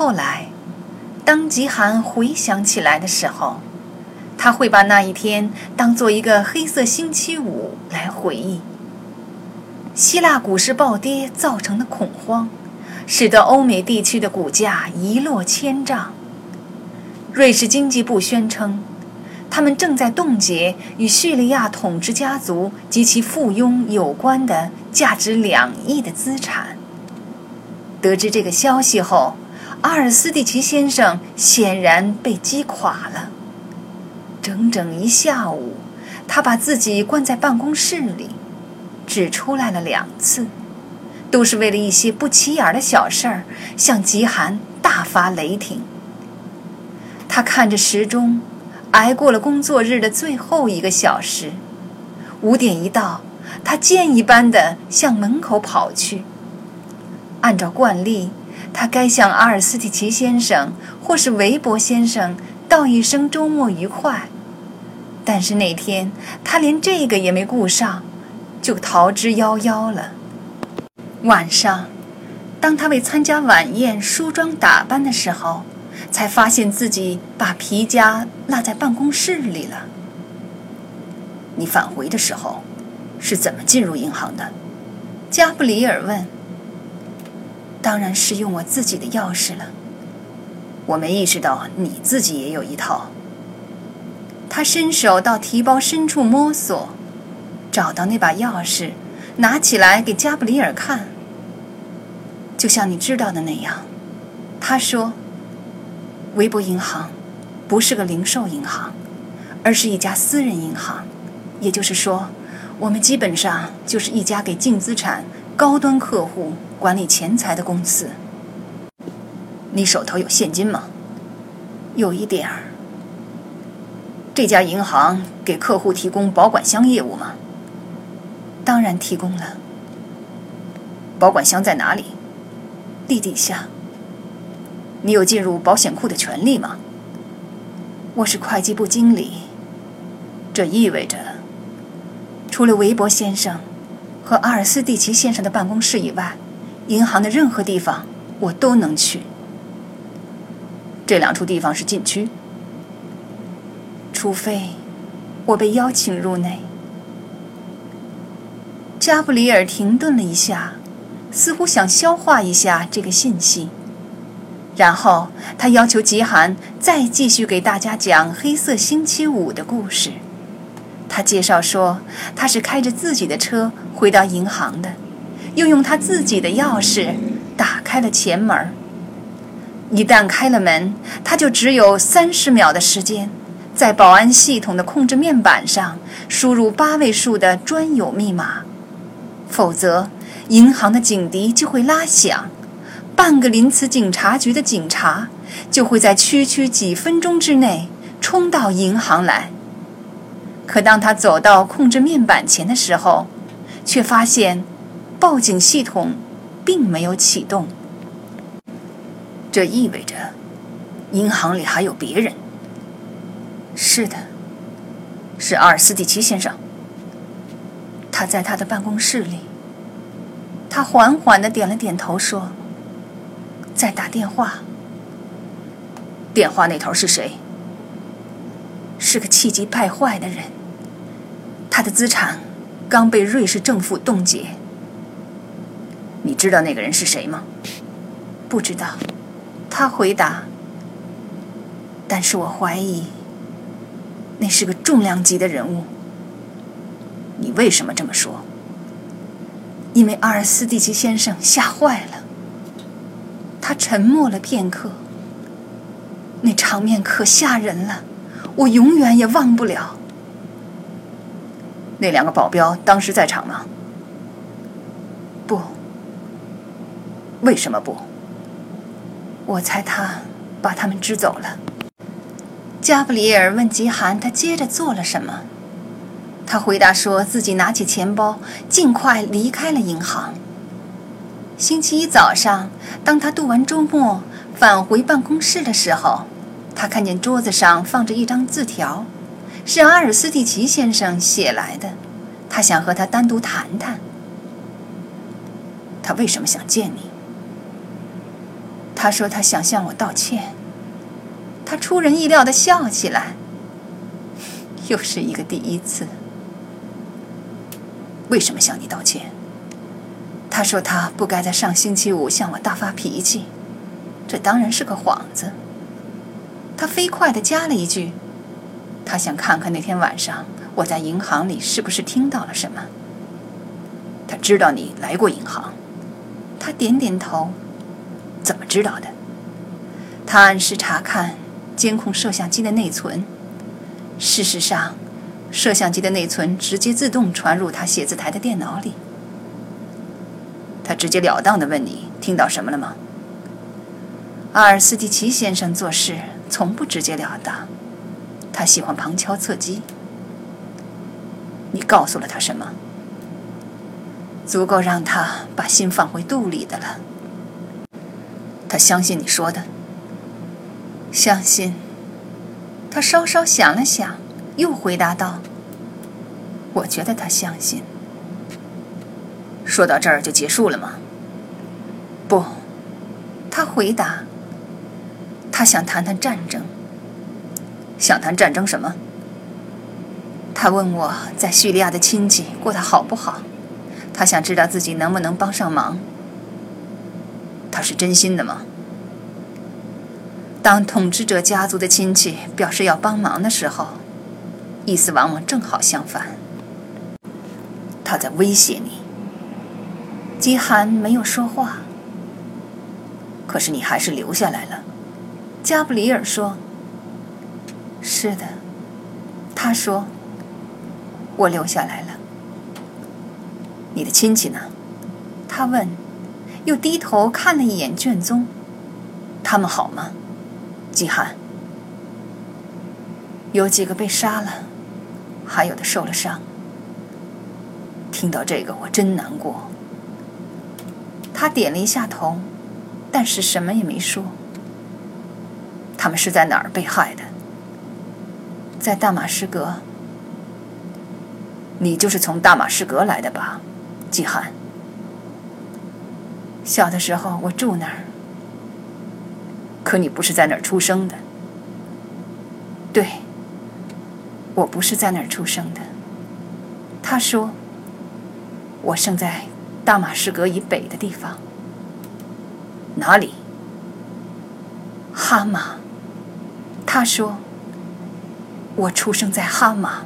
后来，当吉寒回想起来的时候，他会把那一天当做一个黑色星期五来回忆。希腊股市暴跌造成的恐慌，使得欧美地区的股价一落千丈。瑞士经济部宣称，他们正在冻结与叙利亚统治家族及其附庸有关的价值两亿的资产。得知这个消息后，阿尔斯蒂奇先生显然被击垮了。整整一下午，他把自己关在办公室里。只出来了两次，都是为了一些不起眼的小事儿，向极寒大发雷霆。他看着时钟，挨过了工作日的最后一个小时。五点一到，他箭一般的向门口跑去。按照惯例，他该向阿尔斯蒂奇先生或是韦伯先生道一声周末愉快，但是那天他连这个也没顾上。就逃之夭夭了。晚上，当他为参加晚宴梳妆打扮的时候，才发现自己把皮夹落在办公室里了。你返回的时候是怎么进入银行的？加布里尔问。当然是用我自己的钥匙了。我没意识到你自己也有一套。他伸手到提包深处摸索。找到那把钥匙，拿起来给加布里尔看。就像你知道的那样，他说：“维博银行不是个零售银行，而是一家私人银行。也就是说，我们基本上就是一家给净资产高端客户管理钱财的公司。你手头有现金吗？有一点儿。这家银行给客户提供保管箱业务吗？”当然提供了。保管箱在哪里？地底下。你有进入保险库的权利吗？我是会计部经理。这意味着，除了韦伯先生和阿尔斯蒂奇先生的办公室以外，银行的任何地方我都能去。这两处地方是禁区，除非我被邀请入内。加布里尔停顿了一下，似乎想消化一下这个信息。然后他要求吉寒再继续给大家讲黑色星期五的故事。他介绍说，他是开着自己的车回到银行的，又用他自己的钥匙打开了前门。一旦开了门，他就只有三十秒的时间，在保安系统的控制面板上输入八位数的专有密码。否则，银行的警笛就会拉响，半个临茨警察局的警察就会在区区几分钟之内冲到银行来。可当他走到控制面板前的时候，却发现报警系统并没有启动。这意味着，银行里还有别人。是的，是阿尔斯蒂奇先生。他在他的办公室里。他缓缓的点了点头，说：“在打电话。电话那头是谁？是个气急败坏的人。他的资产刚被瑞士政府冻结。知道那个人是谁吗？不知道。”他回答。但是我怀疑，那是个重量级的人物。你为什么这么说？因为阿尔斯蒂奇先生吓坏了。他沉默了片刻。那场面可吓人了，我永远也忘不了。那两个保镖当时在场吗？不。为什么不？我猜他把他们支走了。加布里尔问吉罕，他接着做了什么？他回答说自己拿起钱包，尽快离开了银行。星期一早上，当他度完周末返回办公室的时候，他看见桌子上放着一张字条，是阿尔斯蒂奇先生写来的。他想和他单独谈谈。他为什么想见你？他说他想向我道歉。他出人意料的笑起来。又是一个第一次。为什么向你道歉？他说他不该在上星期五向我大发脾气。这当然是个幌子。他飞快地加了一句：“他想看看那天晚上我在银行里是不是听到了什么。”他知道你来过银行。他点点头。怎么知道的？他按时查看监控摄像机的内存。事实上，摄像机的内存直接自动传入他写字台的电脑里。他直截了当地问你听到什么了吗？阿尔斯蒂奇先生做事从不直截了当，他喜欢旁敲侧击。你告诉了他什么？足够让他把心放回肚里的了。他相信你说的。相信。他稍稍想了想，又回答道：“我觉得他相信。”说到这儿就结束了吗？不，他回答。他想谈谈战争。想谈战争什么？他问我在叙利亚的亲戚过得好不好，他想知道自己能不能帮上忙。他是真心的吗？当统治者家族的亲戚表示要帮忙的时候，意思往往正好相反。他在威胁你。基寒没有说话。可是你还是留下来了。加布里尔说：“是的。”他说：“我留下来了。”你的亲戚呢？他问，又低头看了一眼卷宗。他们好吗？季寒。有几个被杀了，还有的受了伤。听到这个，我真难过。他点了一下头，但是什么也没说。他们是在哪儿被害的？在大马士革。你就是从大马士革来的吧，季寒？小的时候我住那儿。可你不是在那儿出生的。对，我不是在那儿出生的。他说，我生在大马士革以北的地方。哪里？哈马。他说：“我出生在哈马。”